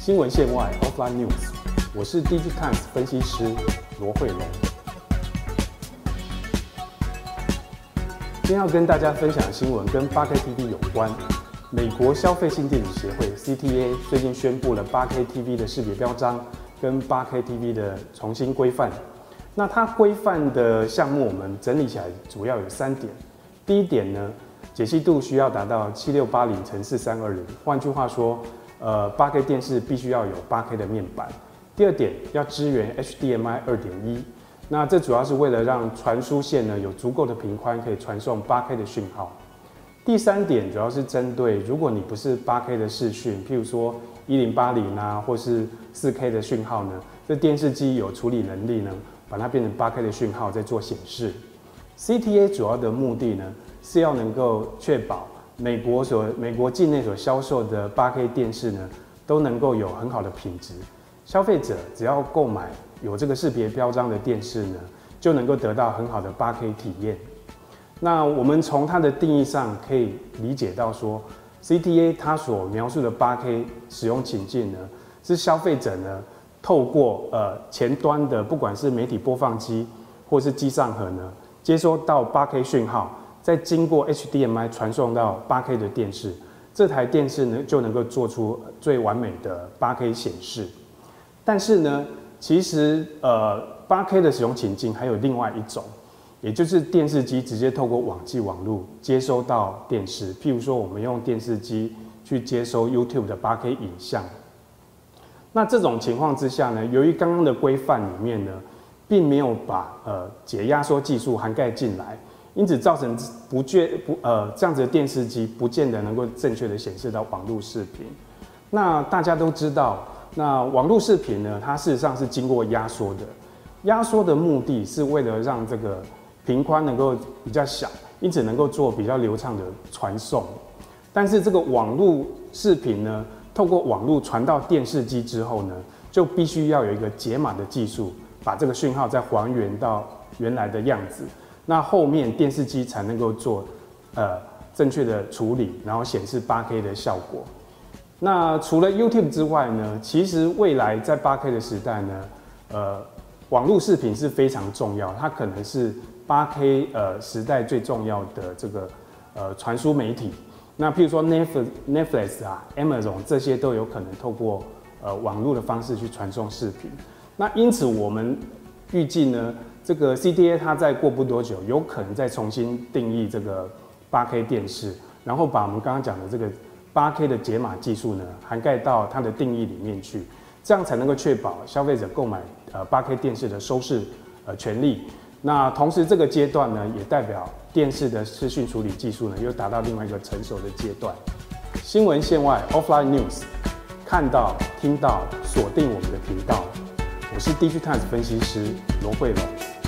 新闻线外 （Offline News），我是 DigiTimes 分析师罗慧龙。今天要跟大家分享的新闻跟 8K TV 有关。美国消费性电子协会 （CTA） 最近宣布了 8K TV 的识别标章跟 8K TV 的重新规范。那它规范的项目，我们整理起来主要有三点。第一点呢，解析度需要达到七六八零乘四三二零，换句话说，呃，八 K 电视必须要有八 K 的面板。第二点，要支援 HDMI 二点一，那这主要是为了让传输线呢有足够的频宽，可以传送八 K 的讯号。第三点主要是针对如果你不是八 K 的视讯，譬如说一零八零啊，或是四 K 的讯号呢，这电视机有处理能力呢，把它变成八 K 的讯号再做显示。CTA 主要的目的呢，是要能够确保美国所美国境内所销售的 8K 电视呢，都能够有很好的品质。消费者只要购买有这个识别标章的电视呢，就能够得到很好的 8K 体验。那我们从它的定义上可以理解到说，CTA 它所描述的 8K 使用情境呢，是消费者呢透过呃前端的不管是媒体播放机或是机上盒呢。接收到 8K 讯号，再经过 HDMI 传送到 8K 的电视，这台电视呢就能够做出最完美的 8K 显示。但是呢，其实呃 8K 的使用情境还有另外一种，也就是电视机直接透过网际网络接收到电视。譬如说，我们用电视机去接收 YouTube 的 8K 影像。那这种情况之下呢，由于刚刚的规范里面呢。并没有把呃解压缩技术涵盖进来，因此造成不见不呃这样子的电视机不见得能够正确的显示到网络视频。那大家都知道，那网络视频呢，它事实上是经过压缩的，压缩的目的是为了让这个频宽能够比较小，因此能够做比较流畅的传送。但是这个网络视频呢，透过网络传到电视机之后呢，就必须要有一个解码的技术。把这个讯号再还原到原来的样子，那后面电视机才能够做呃正确的处理，然后显示八 K 的效果。那除了 YouTube 之外呢，其实未来在八 K 的时代呢，呃，网络视频是非常重要，它可能是八 K 呃时代最重要的这个呃传输媒体。那譬如说 Netflix、Netflix 啊、Amazon 这些都有可能透过呃网络的方式去传送视频。那因此，我们预计呢，这个 C D A 它再过不多久，有可能再重新定义这个 8K 电视，然后把我们刚刚讲的这个 8K 的解码技术呢，涵盖到它的定义里面去，这样才能够确保消费者购买呃 8K 电视的收视呃权利。那同时，这个阶段呢，也代表电视的视讯处理技术呢，又达到另外一个成熟的阶段。新闻线外 Offline News，看到、听到，锁定我们的频道。我是 DigiTimes 分析师罗慧龙。